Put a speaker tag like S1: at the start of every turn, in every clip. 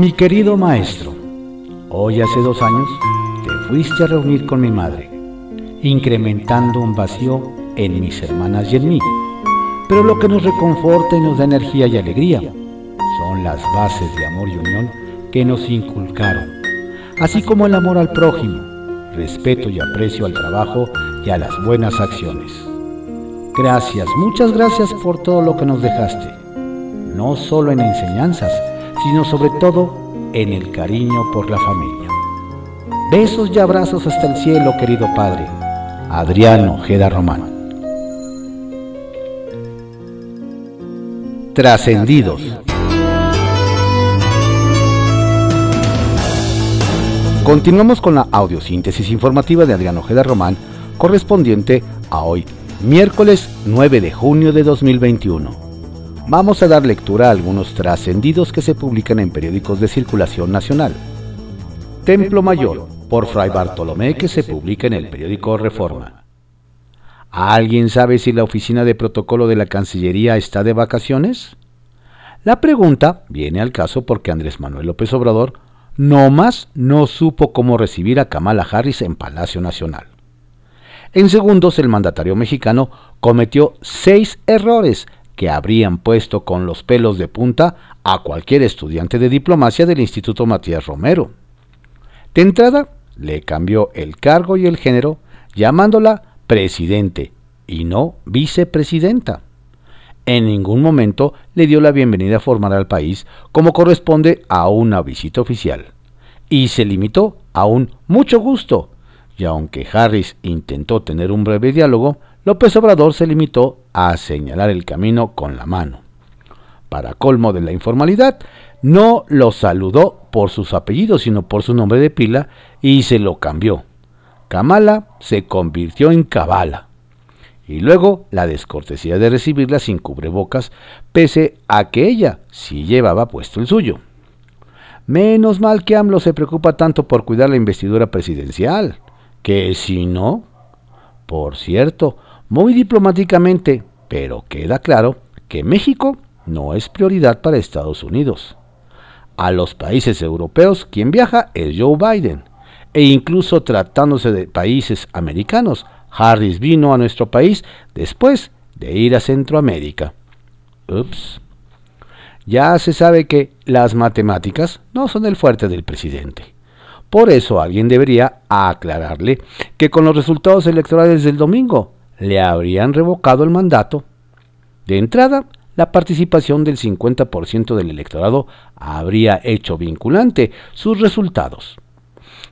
S1: Mi querido maestro, hoy hace dos años te fuiste a reunir con mi madre, incrementando un vacío en mis hermanas y en mí. Pero lo que nos reconforta y nos da energía y alegría son las bases de amor y unión que nos inculcaron, así como el amor al prójimo, respeto y aprecio al trabajo y a las buenas acciones. Gracias, muchas gracias por todo lo que nos dejaste, no solo en enseñanzas, sino sobre todo en el cariño por la familia. Besos y abrazos hasta el cielo, querido Padre. Adriano Ojeda Román. Trascendidos. Continuamos con la audiosíntesis informativa de Adriano Ojeda Román, correspondiente a hoy, miércoles 9 de junio de 2021. Vamos a dar lectura a algunos trascendidos que se publican en periódicos de circulación nacional. Templo Mayor, por Fray Bartolomé, que se publica en el periódico Reforma. ¿Alguien sabe si la oficina de protocolo de la Cancillería está de vacaciones? La pregunta viene al caso porque Andrés Manuel López Obrador no más no supo cómo recibir a Kamala Harris en Palacio Nacional. En segundos, el mandatario mexicano cometió seis errores que habrían puesto con los pelos de punta a cualquier estudiante de diplomacia del Instituto Matías Romero. De entrada, le cambió el cargo y el género, llamándola presidente y no vicepresidenta. En ningún momento le dio la bienvenida formal al país como corresponde a una visita oficial, y se limitó a un mucho gusto, y aunque Harris intentó tener un breve diálogo, López Obrador se limitó a señalar el camino con la mano. Para colmo de la informalidad, no lo saludó por sus apellidos, sino por su nombre de pila, y se lo cambió. Kamala se convirtió en Kabala y luego la descortesía de recibirla sin cubrebocas, pese a que ella sí llevaba puesto el suyo. Menos mal que AMLO se preocupa tanto por cuidar la investidura presidencial, que si no... Por cierto, muy diplomáticamente, pero queda claro que México no es prioridad para Estados Unidos. A los países europeos quien viaja es Joe Biden, e incluso tratándose de países americanos, Harris vino a nuestro país después de ir a Centroamérica. Ups. Ya se sabe que las matemáticas no son el fuerte del presidente. Por eso alguien debería aclararle que con los resultados electorales del domingo le habrían revocado el mandato. De entrada, la participación del 50% del electorado habría hecho vinculante sus resultados.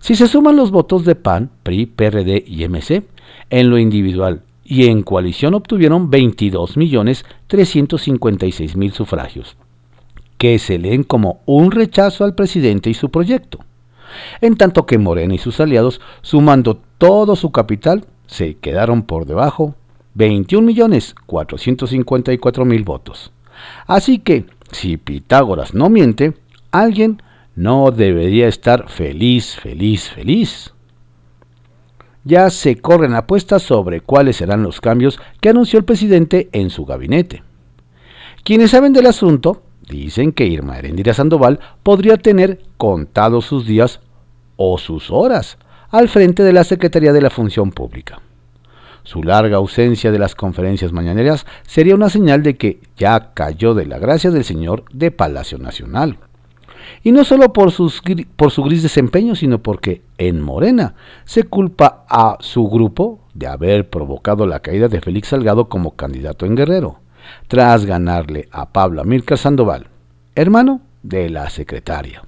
S1: Si se suman los votos de PAN, PRI, PRD y MC, en lo individual y en coalición obtuvieron 22.356.000 sufragios, que se leen como un rechazo al presidente y su proyecto. En tanto que Morena y sus aliados, sumando todo su capital, se quedaron por debajo 21.454.000 votos. Así que, si Pitágoras no miente, alguien no debería estar feliz, feliz, feliz. Ya se corren apuestas sobre cuáles serán los cambios que anunció el presidente en su gabinete. Quienes saben del asunto dicen que Irma Erendira Sandoval podría tener contados sus días o sus horas al frente de la Secretaría de la Función Pública. Su larga ausencia de las conferencias mañaneras sería una señal de que ya cayó de la gracia del señor de Palacio Nacional. Y no solo por, su gris desempeño, sino porque en Morena se culpa a su grupo de haber provocado la caída de Félix Salgado como candidato en Guerrero, tras ganarle a Pablo Amílcar Sandoval, hermano de la secretaria.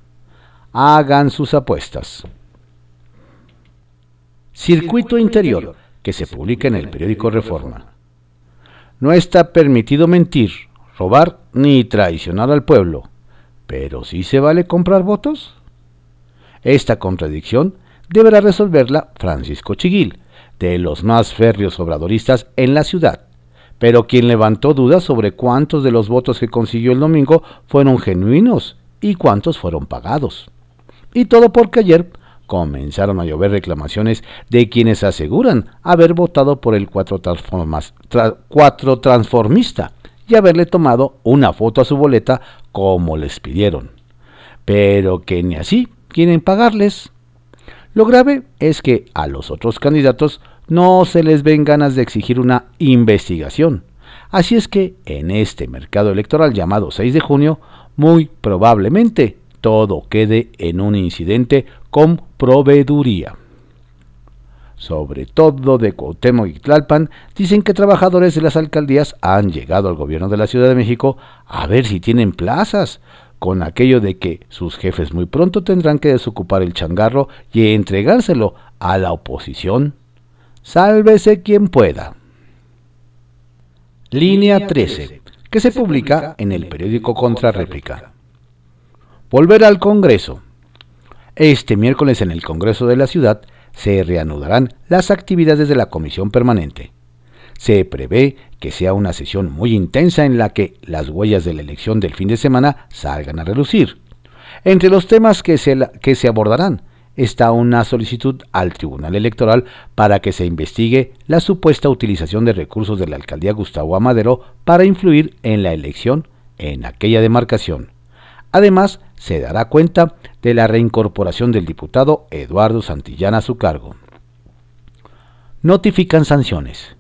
S1: Hagan sus apuestas. Circuito Interior, que se publica en el periódico Reforma. No está permitido mentir, robar ni traicionar al pueblo ¿Pero sí se vale comprar votos? Esta contradicción deberá resolverla Francisco Chiguil, de los más férreos obradoristas en la ciudad, pero quien levantó dudas sobre cuántos de los votos que consiguió el domingo fueron genuinos y cuántos fueron pagados. Y todo porque ayer comenzaron a llover reclamaciones de quienes aseguran haber votado por el cuatro, transformista y haberle tomado una foto a su boleta como les pidieron. pero que ni así quieren pagarles. Lo grave es que a los otros candidatos no se les ven ganas de exigir una investigación. Así es que en este mercado electoral llamado 6 de junio, muy probablemente todo quede en un incidente con proveeduría. Sobre todo de Cuauhtémoc y Tlalpan, dicen que trabajadores de las alcaldías han llegado al gobierno de la Ciudad de México a ver si tienen plazas, con aquello de que sus jefes muy pronto tendrán que desocupar el changarro y entregárselo a la oposición. Sálvese quien pueda. Línea 13, que se publica en el periódico Contrarréplica. Volver al Congreso. Este miércoles en el Congreso de la Ciudad se reanudarán las actividades de la Comisión Permanente. Se prevé que sea una sesión muy intensa en la que las huellas de la elección del fin de semana salgan a relucir. Entre los temas que se, que se abordarán está una solicitud al Tribunal Electoral para que se investigue la supuesta utilización de recursos de la alcaldía Gustavo Amadero para influir en la elección en aquella demarcación. Además, se dará cuenta de la reincorporación del diputado Eduardo Santillán a su cargo. Notifican sanciones.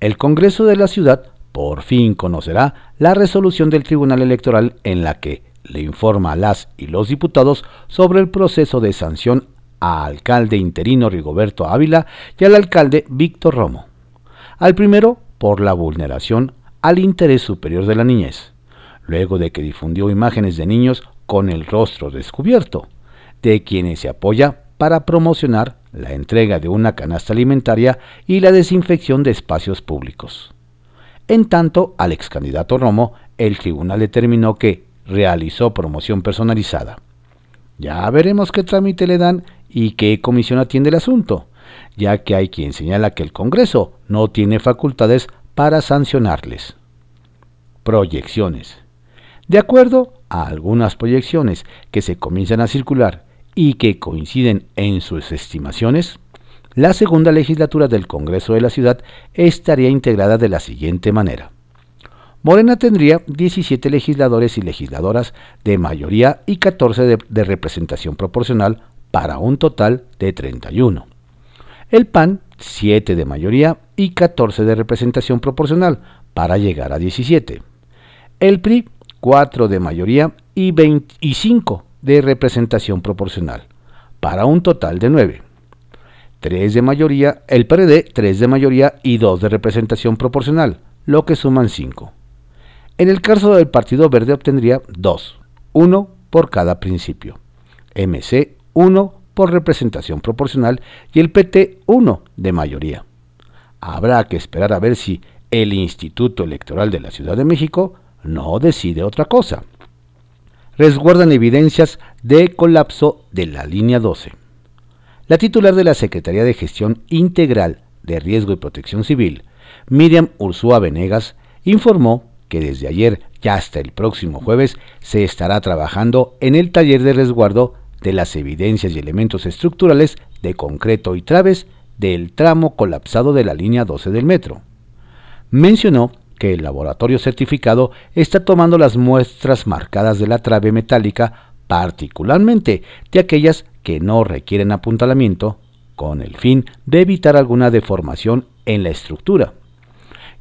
S1: El Congreso de la ciudad por fin conocerá la resolución del Tribunal Electoral en la que le informa a las y los diputados sobre el proceso de sanción al alcalde interino Rigoberto Ávila y al alcalde Víctor Romo. Al primero, por la vulneración al interés superior de la niñez, luego de que difundió imágenes de niños con el rostro descubierto, de quienes se apoya para promocionar la entrega de una canasta alimentaria y la desinfección de espacios públicos. En tanto, al ex candidato Romo, el tribunal determinó que realizó promoción personalizada. Ya veremos qué trámite le dan y qué comisión atiende el asunto, ya que hay quien señala que el Congreso no tiene facultades para sancionarles. Proyecciones. De acuerdo a algunas proyecciones que se comienzan a circular y que coinciden en sus estimaciones, la segunda legislatura del Congreso de la Ciudad estaría integrada de la siguiente manera. Morena tendría 17 legisladores y legisladoras de mayoría y 14 de, representación proporcional para un total de 31. El PAN 7 de mayoría y 14 de representación proporcional para llegar a 17. El PRI 4 de mayoría y 25 de representación proporcional para un total de 9. 3 de mayoría, el PRD 3 de mayoría y 2 de representación proporcional, lo que suman 5. En el caso del Partido Verde obtendría dos, uno por cada principio. MC 1 por representación proporcional y el PT 1 de mayoría. Habrá que esperar a ver si el Instituto Electoral de la Ciudad de México no decide otra cosa. Resguardan evidencias de colapso de la línea 12. La titular de la Secretaría de Gestión Integral de Riesgo y Protección Civil, Miriam Ursúa Venegas, informó que desde ayer y hasta el próximo jueves se estará trabajando en el taller de resguardo de las evidencias y elementos estructurales de concreto y traves del tramo colapsado de la línea 12 del metro. Mencionó que el laboratorio certificado está tomando las muestras marcadas de la trave metálica, particularmente de aquellas que no requieren apuntalamiento, con el fin de evitar alguna deformación en la estructura.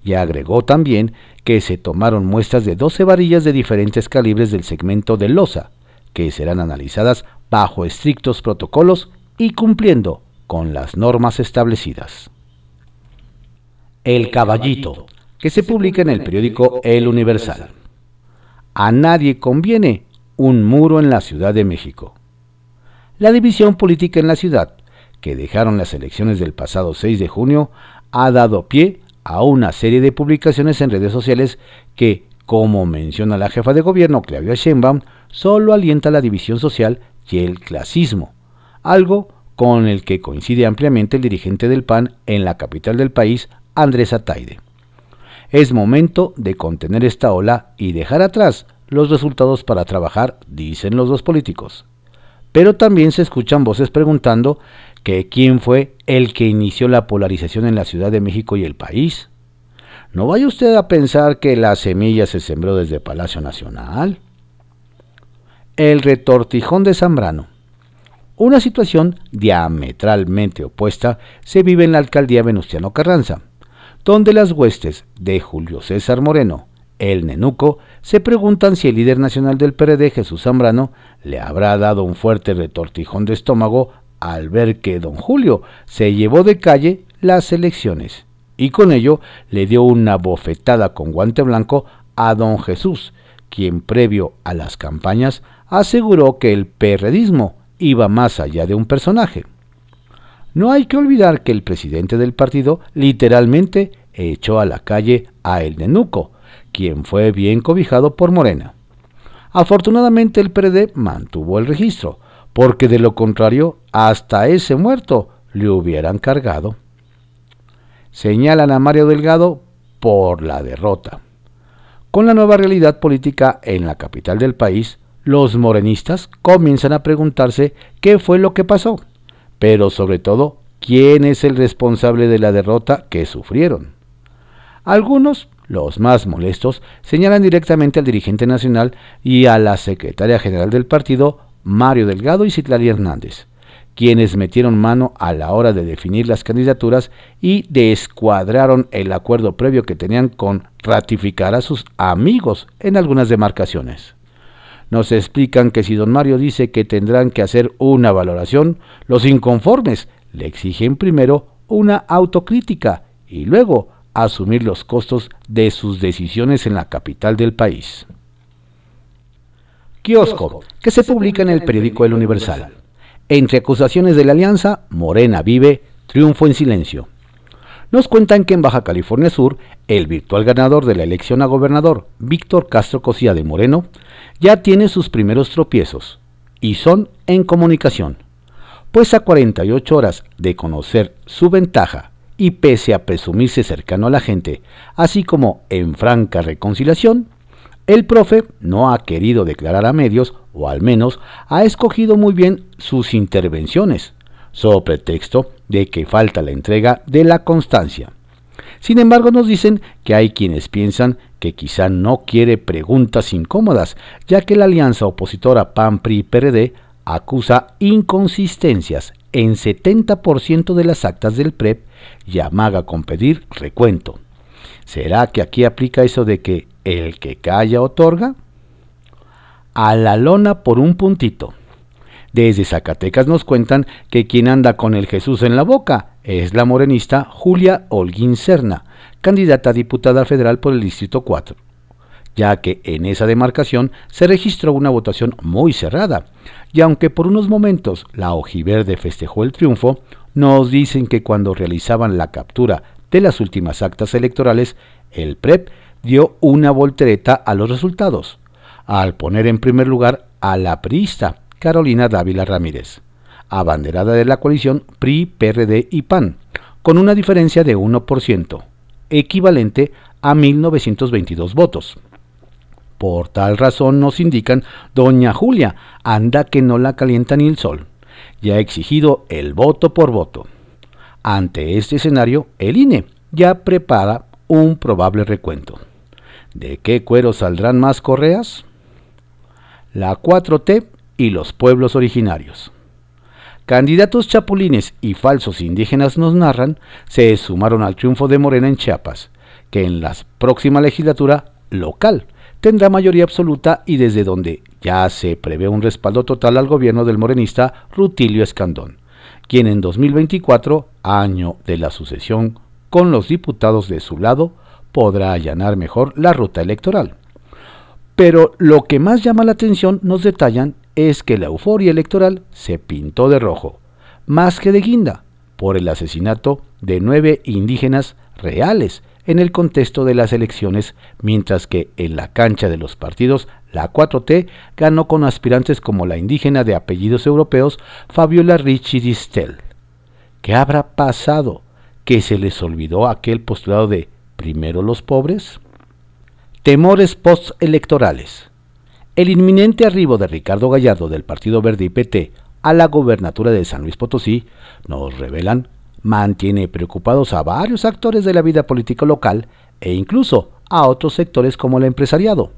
S1: Y agregó también que se tomaron muestras de 12 varillas de diferentes calibres del segmento de losa, que serán analizadas bajo estrictos protocolos y cumpliendo con las normas establecidas. El Caballito, que se publica en el periódico El Universal. A nadie conviene un muro en la Ciudad de México. La división política en la ciudad, que dejaron las elecciones del pasado 6 de junio, ha dado pie a una serie de publicaciones en redes sociales que, como menciona la jefa de gobierno Claudia Sheinbaum, solo alienta la división social y el clasismo, algo con el que coincide ampliamente el dirigente del PAN en la capital del país, Andrés Ataide. Es momento de contener esta ola y dejar atrás los resultados para trabajar, dicen los dos políticos. Pero también se escuchan voces preguntando que quién fue el que inició la polarización en la Ciudad de México y el país. No vaya usted a pensar que la semilla se sembró desde Palacio Nacional. el retortijón de Zambrano. Una situación diametralmente opuesta se vive en la alcaldía Venustiano Carranza, donde las huestes de Julio César Moreno, el Nenuco, se preguntan si el líder nacional del PRD, Jesús Zambrano, le habrá dado un fuerte retortijón de estómago al ver que don Julio se llevó de calle las elecciones y con ello le dio una bofetada con guante blanco a don Jesús, quien previo a las campañas aseguró que el perredismo iba más allá de un personaje. No hay que olvidar que el presidente del partido literalmente echó a la calle a El Nenuco, quien fue bien cobijado por Morena. Afortunadamente el PRD mantuvo el registro, porque de lo contrario hasta ese muerto le hubieran cargado. Señalan a Mario Delgado por la derrota. Con la nueva realidad política en la capital del país, los morenistas comienzan a preguntarse qué fue lo que pasó, pero sobre todo, quién es el responsable de la derrota que sufrieron. Algunos, los más molestos, señalan directamente al dirigente nacional y a la secretaria general del partido, Mario Delgado y Citlali Hernández, quienes metieron mano a la hora de definir las candidaturas y descuadraron el acuerdo previo que tenían con ratificar a sus amigos en algunas demarcaciones. Nos explican que si don Mario dice que tendrán que hacer una valoración, los inconformes le exigen primero una autocrítica y luego asumir los costos de sus decisiones en la capital del país. Kiosco, que se publica en el periódico El Universal. Entre acusaciones de la alianza, Morena vive, triunfo en silencio. Nos cuentan que en Baja California Sur, el virtual ganador de la elección a gobernador, Víctor Castro Cosía de Moreno, ya tiene sus primeros tropiezos, y son en comunicación, pues a 48 horas de conocer su ventaja y pese a presumirse cercano a la gente, así como en franca reconciliación, el profe no ha querido declarar a medios, o al menos ha escogido muy bien sus intervenciones, sobre pretexto de que falta la entrega de la constancia. Sin embargo, nos dicen que hay quienes piensan que quizá no quiere preguntas incómodas, ya que la alianza opositora PAN-PRI-PRD acusa inconsistencias en 70% de las actas del PREP y amaga con pedir recuento. ¿Será que aquí aplica eso de que el que calla otorga? A la lona por un puntito. Desde Zacatecas nos cuentan que quien anda con el Jesús en la boca es la morenista Julia Holguín Serna, candidata a diputada federal por el Distrito 4, ya que en esa demarcación se registró una votación muy cerrada, y aunque por unos momentos la ojiverde festejó el triunfo, nos dicen que cuando realizaban la captura de las últimas actas electorales, el PREP dio una voltereta a los resultados, al poner en primer lugar a la priista Carolina Dávila Ramírez abanderada de la coalición PRI, PRD y PAN, con una diferencia de 1%, equivalente a 1.922 votos. Por tal razón nos indican, doña Julia, anda que no la calienta ni el sol. Ya ha exigido el voto por voto. Ante este escenario, el INE ya prepara un probable recuento. ¿De qué cuero saldrán más correas? La 4T y los pueblos originarios. Candidatos chapulines y falsos indígenas nos narran se sumaron al triunfo de Morena en Chiapas, que en la próxima legislatura local tendrá mayoría absoluta y desde donde ya se prevé un respaldo total al gobierno del morenista Rutilio Escandón, quien en 2024, año de la sucesión con los diputados de su lado, podrá allanar mejor la ruta electoral. Pero lo que más llama la atención, nos detallan, es que la euforia electoral se pintó de rojo, más que de guinda, por el asesinato de nueve indígenas reales en el contexto de las elecciones, mientras que en la cancha de los partidos la 4T ganó con aspirantes como la indígena de apellidos europeos Fabiola Ricci Distel. ¿Qué habrá pasado? ¿Que se les olvidó aquel postulado de primero los pobres? Temores postelectorales. El inminente arribo de Ricardo Gallardo del Partido Verde y PT a la gobernatura de San Luis Potosí, nos revelan, mantiene preocupados a varios actores de la vida política local e incluso a otros sectores como el empresariado.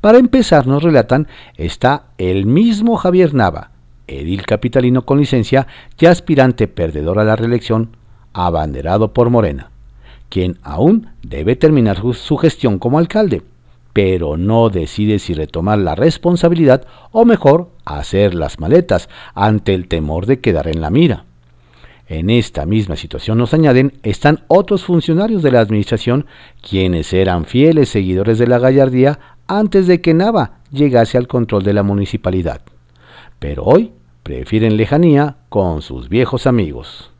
S1: Para empezar, nos relatan, está el mismo Javier Nava, edil capitalino con licencia y aspirante perdedor a la reelección, abanderado por Morena, quien aún debe terminar su gestión como alcalde, pero no decide si retomar la responsabilidad o mejor hacer las maletas ante el temor de quedar en la mira. En esta misma situación nos añaden están otros funcionarios de la administración quienes eran fieles seguidores de la gallardía antes de que Nava llegase al control de la municipalidad. Pero hoy prefieren lejanía con sus viejos amigos.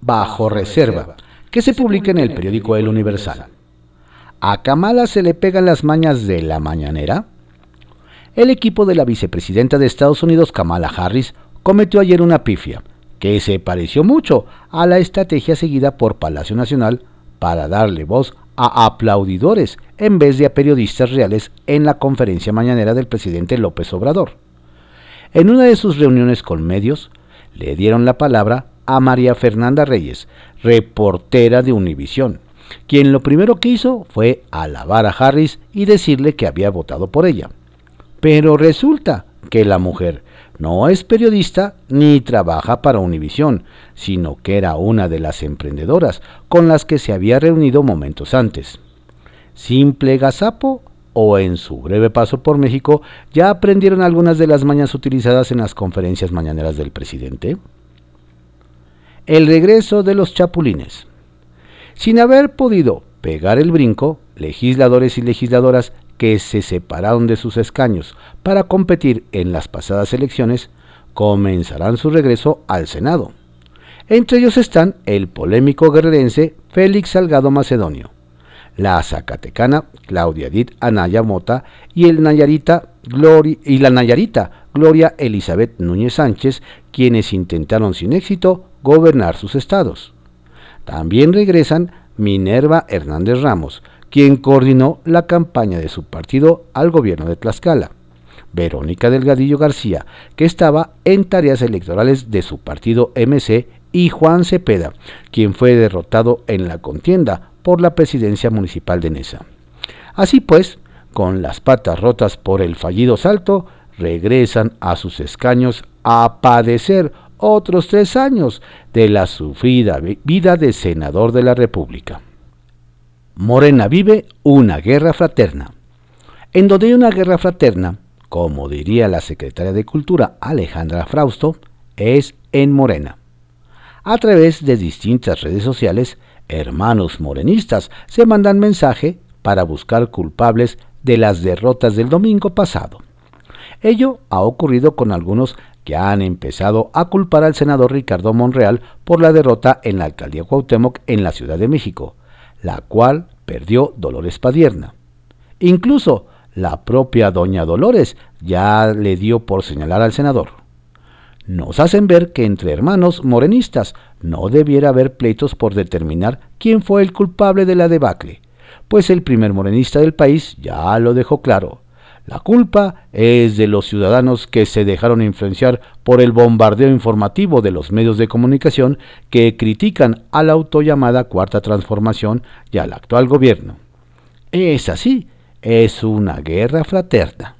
S1: Bajo reserva, que se publica en el periódico El Universal. ¿A Kamala se le pegan las mañas de la mañanera? El equipo de la vicepresidenta de Estados Unidos, Kamala Harris, cometió ayer una pifia que se pareció mucho a la estrategia seguida por Palacio Nacional para darle voz a aplaudidores en vez de a periodistas reales en la conferencia mañanera del presidente López Obrador. En una de sus reuniones con medios, le dieron la palabra a María Fernanda Reyes, reportera de Univisión, quien lo primero que hizo fue alabar a Harris y decirle que había votado por ella. Pero resulta que la mujer no es periodista ni trabaja para Univisión, sino que era una de las emprendedoras con las que se había reunido momentos antes. Simple gazapo o en su breve paso por México ya aprendieron algunas de las mañas utilizadas en las conferencias mañaneras del presidente. El regreso de los chapulines. Sin haber podido pegar el brinco, legisladores y legisladoras que se separaron de sus escaños para competir en las pasadas elecciones, comenzarán su regreso al Senado. Entre ellos están el polémico guerrerense Félix Salgado Macedonio, la zacatecana Claudia Edith Anaya Mota y, y la Nayarita Gloria Elizabeth Núñez Sánchez, quienes intentaron sin éxito gobernar sus estados. También regresan Minerva Hernández Ramos, quien coordinó la campaña de su partido al gobierno de Tlaxcala. Verónica Delgadillo García, que estaba en tareas electorales de su partido MC, y Juan Cepeda, quien fue derrotado en la contienda por la presidencia municipal de Nesa. Así pues, con las patas rotas por el fallido salto, regresan a sus escaños a padecer otros tres años de la sufrida vida de senador de la República. Morena vive una guerra fraterna. En donde hay una guerra fraterna, como diría la secretaria de Cultura Alejandra Frausto, es en Morena. A través de distintas redes sociales, hermanos morenistas se mandan mensaje para buscar culpables de las derrotas del domingo pasado. Ello ha ocurrido con algunos que han empezado a culpar al senador Ricardo Monreal por la derrota en la alcaldía Cuauhtémoc en la Ciudad de México, la cual perdió Dolores Padierna. Incluso la propia doña Dolores ya le dio por señalar al senador. Nos hacen ver que entre hermanos morenistas no debiera haber pleitos por determinar quién fue el culpable de la debacle, pues el primer morenista del país ya lo dejó claro. La culpa es de los ciudadanos que se dejaron influenciar por el bombardeo informativo de los medios de comunicación que critican a la autollamada Cuarta Transformación y al actual gobierno. Es así, es una guerra fraterna.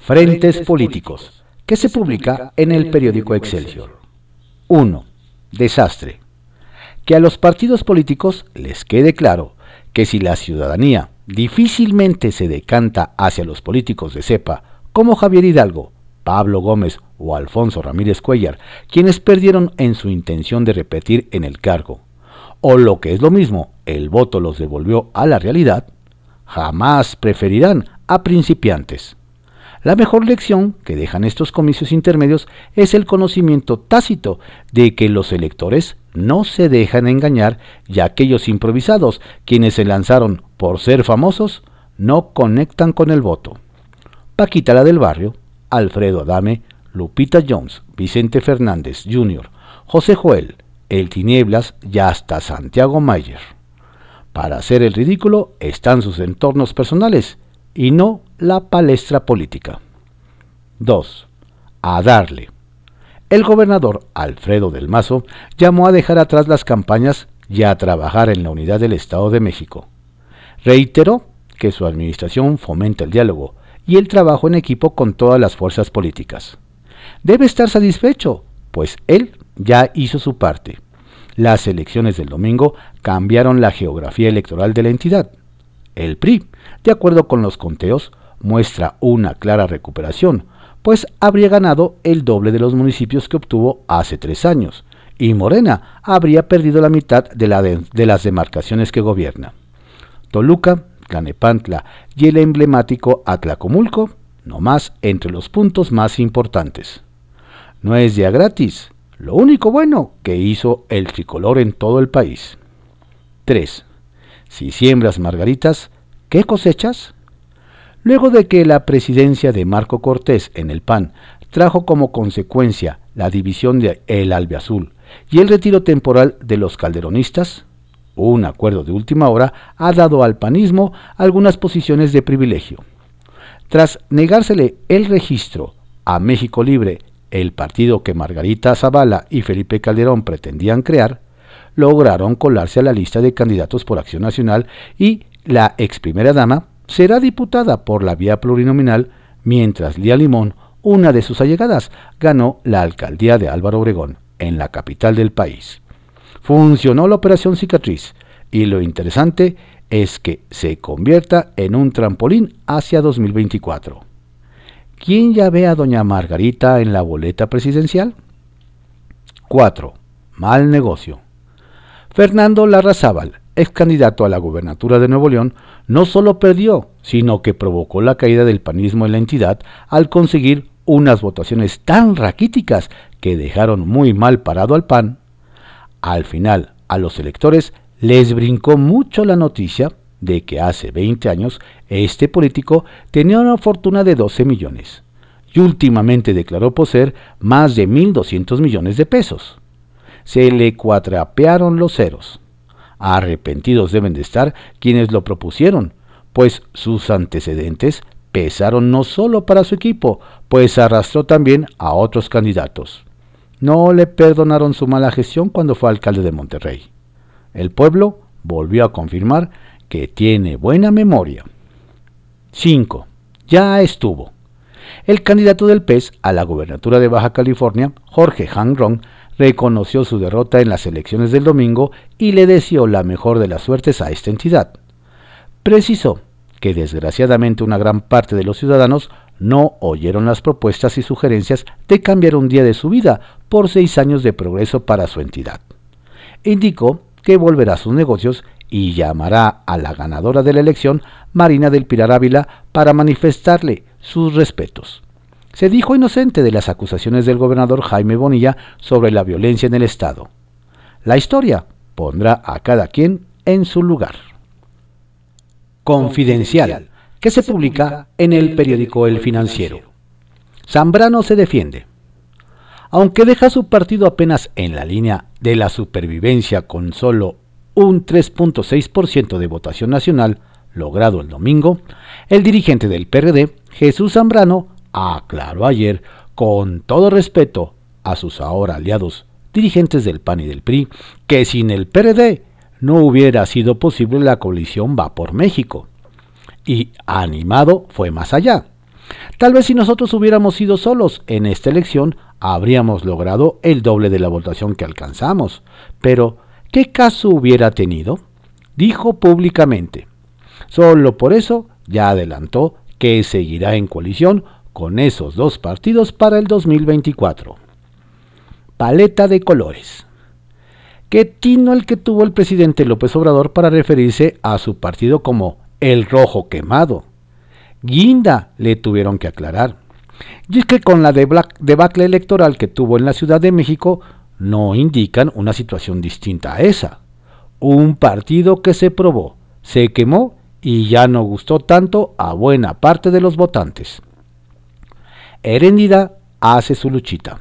S1: Frentes políticos, que se publica en el periódico Excelsior. 1. Desastre. Que a los partidos políticos les quede claro que si la ciudadanía difícilmente se decanta hacia los políticos de cepa como Javier Hidalgo, Pablo Gómez o Alfonso Ramírez Cuellar, quienes perdieron en su intención de repetir en el cargo, o lo que es lo mismo, el voto los devolvió a la realidad, jamás preferirán a principiantes. La mejor lección que dejan estos comicios intermedios es el conocimiento tácito de que los electores no se dejan engañar y aquellos improvisados, quienes se lanzaron por ser famosos, no conectan con el voto. Paquita la del barrio, Alfredo Adame, Lupita Jones, Vicente Fernández Jr., José Joel, El Tinieblas y hasta Santiago Mayer. Para hacer el ridículo están sus entornos personales y no la palestra política. 2. A darle. El gobernador Alfredo del Mazo llamó a dejar atrás las campañas y a trabajar en la unidad del Estado de México. Reiteró que su administración fomenta el diálogo y el trabajo en equipo con todas las fuerzas políticas. Debe estar satisfecho, pues él ya hizo su parte. Las elecciones del domingo cambiaron la geografía electoral de la entidad. El PRI, de acuerdo con los conteos, muestra una clara recuperación, pues habría ganado el doble de los municipios que obtuvo hace tres años, y Morena habría perdido la mitad de, las demarcaciones que gobierna. Toluca, Tlanepantla y el emblemático Atlacomulco, no más entre los puntos más importantes. No es día gratis, lo único bueno que hizo el tricolor en todo el país. 3. Si siembras margaritas, ¿qué cosechas? Luego de que la presidencia de Marco Cortés en el PAN trajo como consecuencia la división de El Albiazul y el retiro temporal de los calderonistas, un acuerdo de última hora ha dado al panismo algunas posiciones de privilegio. Tras negársele el registro a México Libre, el partido que Margarita Zavala y Felipe Calderón pretendían crear, lograron colarse a la lista de candidatos por Acción Nacional y la ex primera dama será diputada por la vía plurinominal, mientras Lía Limón, una de sus allegadas, ganó la alcaldía de Álvaro Obregón, en la capital del país. Funcionó la operación cicatriz y lo interesante es que se convierta en un trampolín hacia 2024. ¿Quién ya ve a doña Margarita en la boleta presidencial? 4. Mal negocio. Fernando Larrazábal, ex candidato a la gubernatura de Nuevo León, no solo perdió, sino que provocó la caída del panismo en la entidad al conseguir unas votaciones tan raquíticas que dejaron muy mal parado al PAN. Al final, a los electores les brincó mucho la noticia de que hace 20 años este político tenía una fortuna de 12 millones y últimamente declaró poseer más de 1.200 millones de pesos. Se le cuatrapearon los ceros. Arrepentidos deben de estar quienes lo propusieron, pues sus antecedentes pesaron no solo para su equipo, pues arrastró también a otros candidatos. No le perdonaron su mala gestión cuando fue alcalde de Monterrey. El pueblo volvió a confirmar que tiene buena memoria. 5. Ya estuvo. El candidato del PES a la gobernatura de Baja California, Jorge Hangrong, reconoció su derrota en las elecciones del domingo y le deseó la mejor de las suertes a esta entidad. Precisó que desgraciadamente una gran parte de los ciudadanos no oyeron las propuestas y sugerencias de cambiar un día de su vida por seis años de progreso para su entidad. Indicó que volverá a sus negocios y llamará a la ganadora de la elección, Marina del Pilar Ávila, para manifestarle sus respetos se dijo inocente de las acusaciones del gobernador Jaime Bonilla sobre la violencia en el Estado. La historia pondrá a cada quien en su lugar. Confidencial, que se publica en el periódico El Financiero. Zambrano se defiende. Aunque deja su partido apenas en la línea de la supervivencia con solo un 3.6% de votación nacional logrado el domingo, el dirigente del PRD, Jesús Zambrano, aclaró ayer, con todo respeto a sus ahora aliados dirigentes del PAN y del PRI, que sin el PRD no hubiera sido posible la coalición Va por México. Y animado fue más allá. Tal vez si nosotros hubiéramos sido solos en esta elección, habríamos logrado el doble de la votación que alcanzamos. Pero, ¿qué caso hubiera tenido? Dijo públicamente. Solo por eso ya adelantó que seguirá en coalición con esos dos partidos para el 2024. Paleta de colores. Qué tino el que tuvo el presidente López Obrador para referirse a su partido como el rojo quemado. Guinda le tuvieron que aclarar. Y es que con la debacle electoral que tuvo en la Ciudad de México no indican una situación distinta a esa. Un partido que se probó, se quemó y ya no gustó tanto a buena parte de los votantes. Heréndida hace su luchita.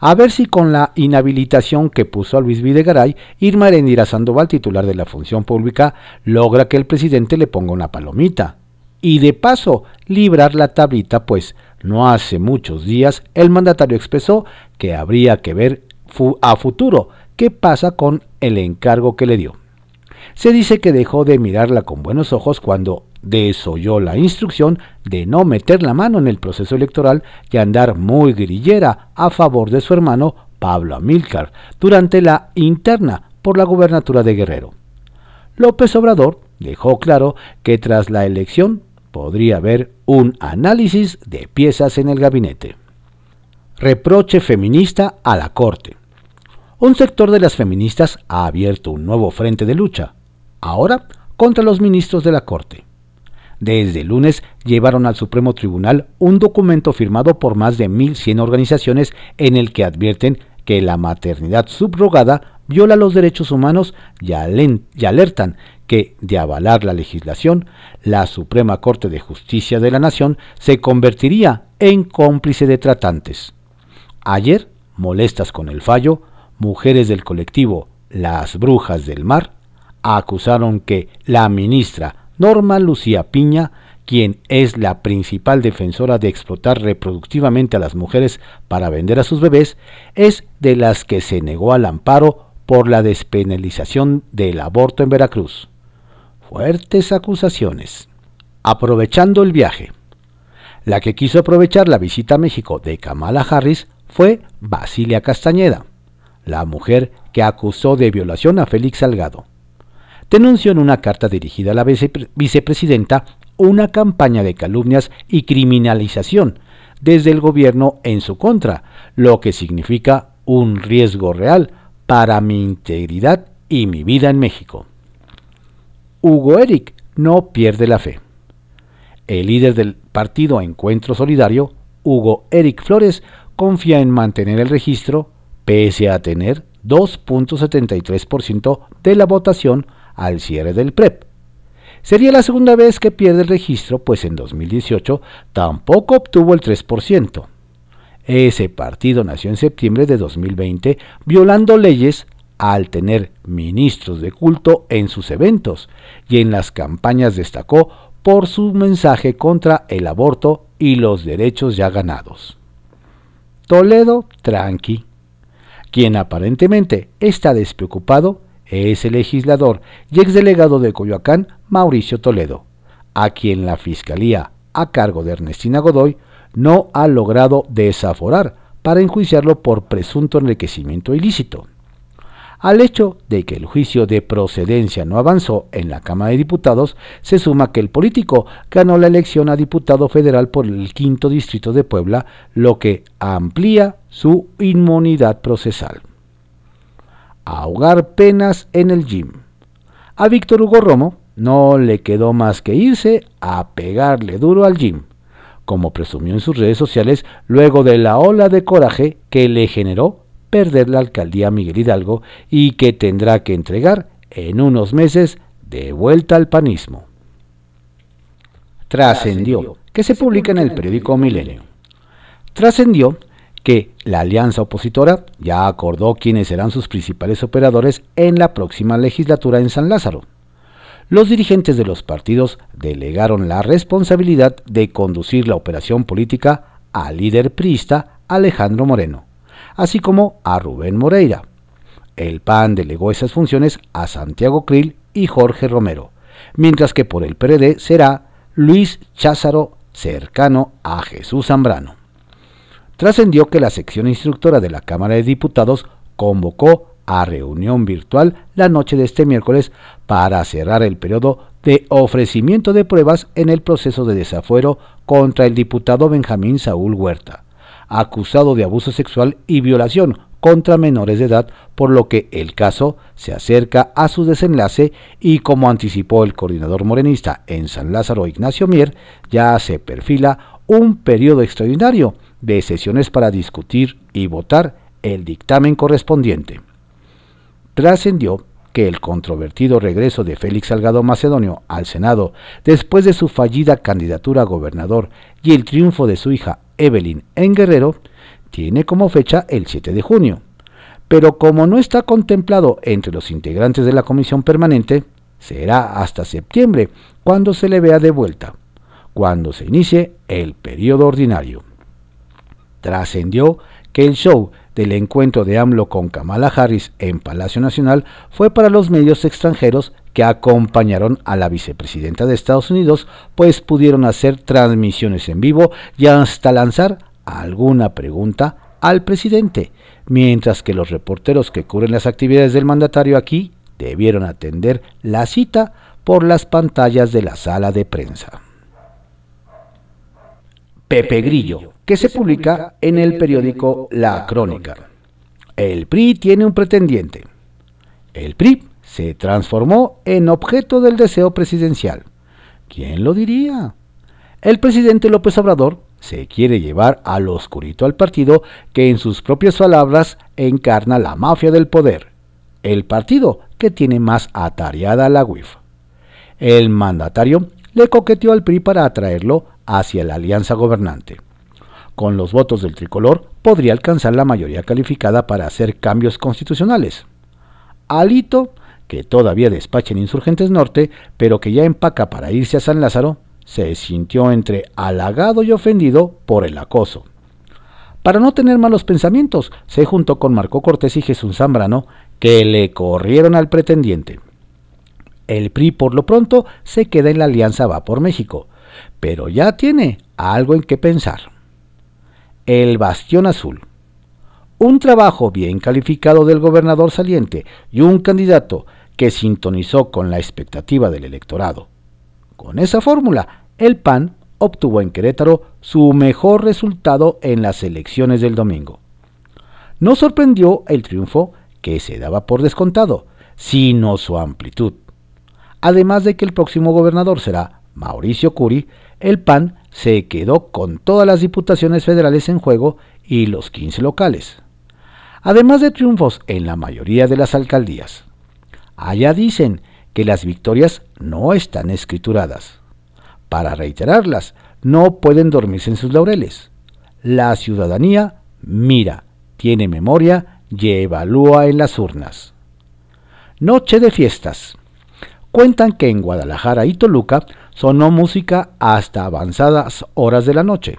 S1: A ver si con la inhabilitación que puso a Luis Videgaray, Irma Heréndira Sandoval, titular de la función pública, logra que el presidente le ponga una palomita. Y de paso, librar la tablita, pues no hace muchos días el mandatario expresó que habría que ver a futuro qué pasa con el encargo que le dio. Se dice que dejó de mirarla con buenos ojos cuando desoyó la instrucción de no meter la mano en el proceso electoral y andar muy grillera a favor de su hermano Pablo Amílcar durante la interna por la gubernatura de Guerrero. López Obrador dejó claro que tras la elección podría haber un análisis de piezas en el gabinete. Reproche feminista a la Corte. Un sector de las feministas ha abierto un nuevo frente de lucha, ahora contra los ministros de la Corte. Desde el lunes llevaron al Supremo Tribunal un documento firmado por más de 1.100 organizaciones en el que advierten que la maternidad subrogada viola los derechos humanos y, alertan que, de avalar la legislación, la Suprema Corte de Justicia de la Nación se convertiría en cómplice de tratantes. Ayer, molestas con el fallo, mujeres del colectivo Las Brujas del Mar acusaron que la ministra Norma Lucía Piña quien es la principal defensora de explotar reproductivamente a las mujeres para vender a sus bebés, es de las que se negó al amparo por la despenalización del aborto en Veracruz. Fuertes acusaciones. Aprovechando el viaje. La que quiso aprovechar la visita a México de Kamala Harris fue Basilia Castañeda, la mujer que acusó de violación a Félix Salgado denunció en una carta dirigida a la vicepresidenta una campaña de calumnias y criminalización desde el gobierno en su contra, lo que significa un riesgo real para mi integridad y mi vida en México. Hugo Eric no pierde la fe. El líder del partido Encuentro Solidario, Hugo Eric Flores, confía en mantener el registro pese a tener 2.73% de la votación al cierre del PREP, Sería la segunda vez que pierde el registro, pues en 2018 tampoco obtuvo el 3%. Ese partido nació en septiembre de 2020 violando leyes al tener ministros de culto en sus eventos y en las campañas destacó por su mensaje contra el aborto y los derechos ya ganados. Toledo Tranqui, quien aparentemente está despreocupado, es el legislador y exdelegado de Coyoacán, Mauricio Toledo, a quien la Fiscalía, a cargo de Ernestina Godoy, no ha logrado desaforar para enjuiciarlo por presunto enriquecimiento ilícito. Al hecho de que el juicio de procedencia no avanzó en la Cámara de Diputados, se suma que el político ganó la elección a diputado federal por el quinto distrito de Puebla, lo que amplía su inmunidad procesal ahogar penas en el gym. A Víctor Hugo Romo no le quedó más que irse a pegarle duro al gym, como presumió en sus redes sociales luego de la ola de coraje que le generó perder la alcaldía Miguel Hidalgo y que tendrá que entregar en unos meses de vuelta al panismo. Trascendió, que se publica en el periódico Milenio. Trascendió que la alianza opositora ya acordó quiénes serán sus principales operadores en la próxima legislatura en San Lázaro. Los dirigentes de los partidos delegaron la responsabilidad de conducir la operación política al líder priista Alejandro Moreno, así como a Rubén Moreira. El PAN delegó esas funciones a Santiago Krill y Jorge Romero, mientras que por el PRD será Luis Cházaro, cercano a Jesús Zambrano trascendió que la sección instructora de la Cámara de Diputados convocó a reunión virtual la noche de este miércoles para cerrar el periodo de ofrecimiento de pruebas en el proceso de desafuero contra el diputado Benjamín Saúl Huerta, acusado de abuso sexual y violación contra menores de edad, por lo que el caso se acerca a su desenlace y como anticipó el coordinador morenista en San Lázaro Ignacio Mier, ya se perfila un periodo extraordinario de sesiones para discutir y votar el dictamen correspondiente. Trascendió que el controvertido regreso de Félix Salgado Macedonio al Senado después de su fallida candidatura a gobernador y el triunfo de su hija Evelyn en Guerrero tiene como fecha el 7 de junio. Pero como no está contemplado entre los integrantes de la comisión permanente, será hasta septiembre cuando se le vea de vuelta, cuando se inicie el periodo ordinario trascendió que el show del encuentro de AMLO con Kamala Harris en Palacio Nacional fue para los medios extranjeros que acompañaron a la vicepresidenta de Estados Unidos, pues pudieron hacer transmisiones en vivo y hasta lanzar alguna pregunta al presidente, mientras que los reporteros que cubren las actividades del mandatario aquí debieron atender la cita por las pantallas de la sala de prensa. Pepe Grillo, que se publica en el periódico La Crónica. El PRI tiene un pretendiente. El PRI se transformó en objeto del deseo presidencial. ¿Quién lo diría? El presidente López Obrador se quiere llevar al oscurito al partido que en sus propias palabras encarna la mafia del poder, el partido que tiene más atareada la UIF. El mandatario le coqueteó al PRI para atraerlo hacia la alianza gobernante. Con los votos del tricolor podría alcanzar la mayoría calificada para hacer cambios constitucionales. Alito, que todavía despacha en Insurgentes Norte, pero que ya empaca para irse a San Lázaro, se sintió entre halagado y ofendido por el acoso. Para no tener malos pensamientos, se juntó con Marco Cortés y Jesús Zambrano, que le corrieron al pretendiente. El PRI por lo pronto se queda en la alianza Va por México, pero ya tiene algo en que pensar. El Bastión Azul. Un trabajo bien calificado del gobernador saliente y un candidato que sintonizó con la expectativa del electorado. Con esa fórmula, el PAN obtuvo en Querétaro su mejor resultado en las elecciones del domingo. No sorprendió el triunfo que se daba por descontado, sino su amplitud. Además de que el próximo gobernador será Mauricio Curi, el PAN se quedó con todas las diputaciones federales en juego y los 15 locales. Además de triunfos en la mayoría de las alcaldías. Allá dicen que las victorias no están escrituradas. Para reiterarlas, no pueden dormirse en sus laureles. La ciudadanía mira, tiene memoria y evalúa en las urnas. Noche de fiestas. Cuentan que en Guadalajara y Toluca sonó música hasta avanzadas horas de la noche.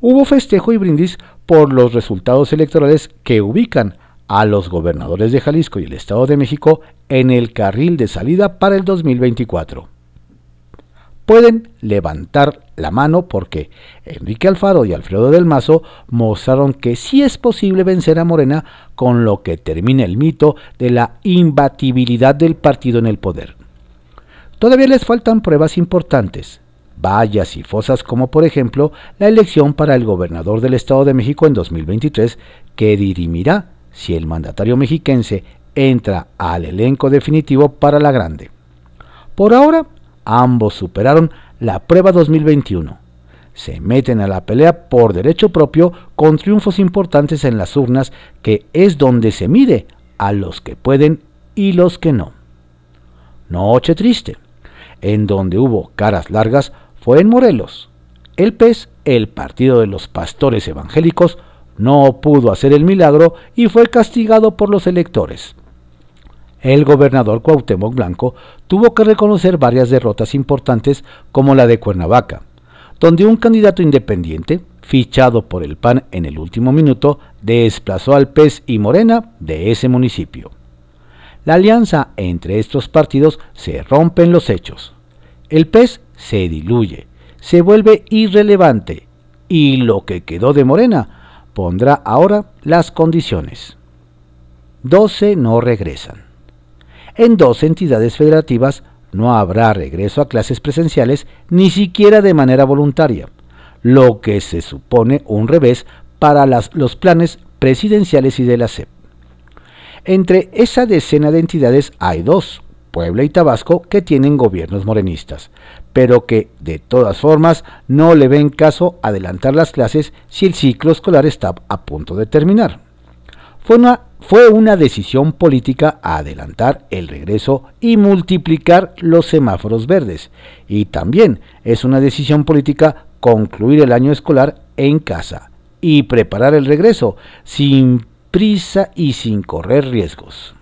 S1: Hubo festejo y brindis por los resultados electorales que ubican a los gobernadores de Jalisco y el Estado de México en el carril de salida para el 2024. Pueden levantar la mano porque Enrique Alfaro y Alfredo del Mazo mostraron que sí es posible vencer a Morena con lo que termina el mito de la imbatibilidad del partido en el poder. Todavía les faltan pruebas importantes, vallas y fosas como por ejemplo la elección para el gobernador del Estado de México en 2023 que dirimirá si el mandatario mexiquense entra al elenco definitivo para la grande. Por ahora, ambos superaron la prueba 2021. Se meten a la pelea por derecho propio con triunfos importantes en las urnas, que es donde se mide a los que pueden y los que no. Noche triste. En donde hubo caras largas fue en Morelos. El PES, el Partido de los Pastores Evangélicos, no pudo hacer el milagro y fue castigado por los electores. El gobernador Cuauhtémoc Blanco tuvo que reconocer varias derrotas importantes como la de Cuernavaca, donde un candidato independiente, fichado por el PAN en el último minuto, desplazó al PES y Morena de ese municipio. La alianza entre estos partidos se rompe en los hechos. El PES se diluye, se vuelve irrelevante y lo que quedó de Morena pondrá ahora las condiciones. 12 no regresan. En dos entidades federativas no habrá regreso a clases presenciales ni siquiera de manera voluntaria, lo que se supone un revés para los planes presidenciales y de la SEP. Entre esa decena de entidades hay dos, Puebla y Tabasco, que tienen gobiernos morenistas, pero que de todas formas no le ven caso adelantar las clases si el ciclo escolar está a punto de terminar. Fue una, decisión política adelantar el regreso y multiplicar los semáforos verdes. Y también es una decisión política concluir el año escolar en casa y preparar el regreso sin prisa y sin correr riesgos.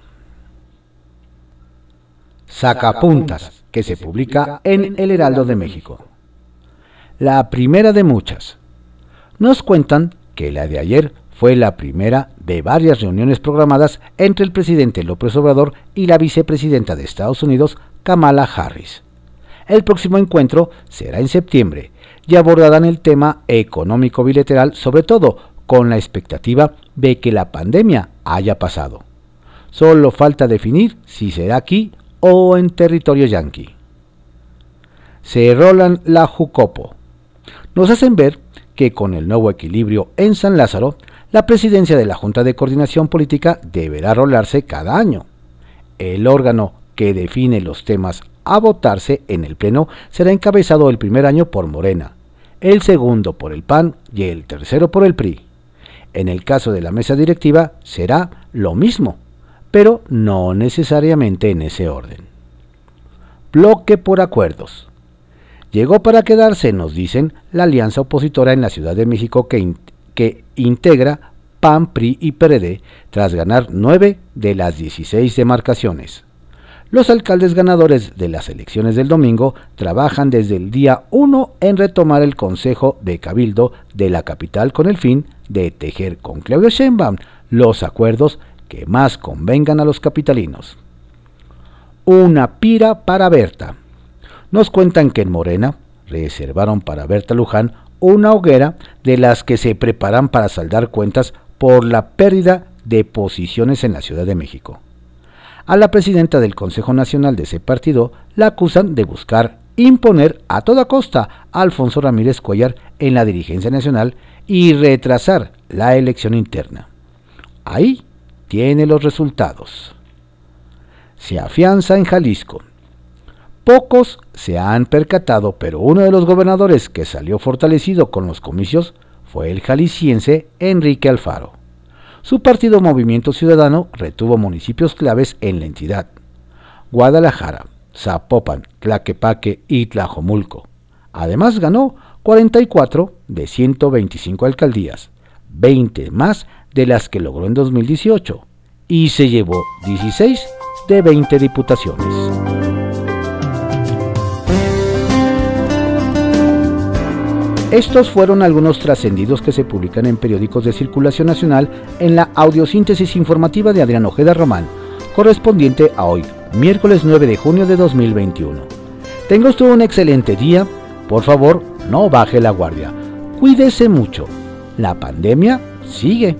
S1: Sacapuntas que se publica en El Heraldo de México. La primera de muchas. Nos cuentan que la de ayer fue la primera de varias reuniones programadas entre el presidente López Obrador y la vicepresidenta de Estados Unidos, Kamala Harris. El próximo encuentro será en septiembre y abordarán el tema económico bilateral, sobre todo con la expectativa de que la pandemia haya pasado. Solo falta definir si será aquí o en territorio yanqui. Se rolan la Jucopo. Nos hacen ver que con el nuevo equilibrio en San Lázaro, la presidencia de la Junta de Coordinación Política deberá rolarse cada año. El órgano que define los temas a votarse en el Pleno será encabezado el primer año por Morena, el segundo por el PAN y el tercero por el PRI. En el caso de la mesa directiva será lo mismo, pero no necesariamente en ese orden. Bloque por acuerdos. Llegó para quedarse, nos dicen, la alianza opositora en la Ciudad de México que, integra PAN, PRI y PRD tras ganar nueve de las 16 demarcaciones. Los alcaldes ganadores de las elecciones del domingo trabajan desde el día 1 en retomar el Consejo de Cabildo de la capital con el fin de tejer con Claudio Sheinbaum los acuerdos que más convengan a los capitalinos. Una pira para Berta. Nos cuentan que en Morena reservaron para Berta Luján una hoguera de las que se preparan para saldar cuentas por la pérdida de posiciones en la Ciudad de México. A la presidenta del Consejo Nacional de ese partido la acusan de buscar imponer a toda costa a Alfonso Ramírez Cuellar en la dirigencia nacional y retrasar la elección interna. Ahí tiene los resultados. Se afianza en Jalisco. Pocos se han percatado, pero uno de los gobernadores que salió fortalecido con los comicios fue el jalisciense Enrique Alfaro. Su partido Movimiento Ciudadano retuvo municipios claves en la entidad. Guadalajara, Zapopan, Tlaquepaque y Tlajomulco. Además ganó 44 de 125 alcaldías, 20 más de las que logró en 2018, y se llevó 16 de 20 diputaciones. Estos fueron algunos trascendidos que se publican en periódicos de circulación nacional en la audiosíntesis informativa de Adrián Ojeda Román, correspondiente a hoy, miércoles 9 de junio de 2021. Tenga usted un excelente día. Por favor, no baje la guardia. Cuídese mucho. La pandemia sigue.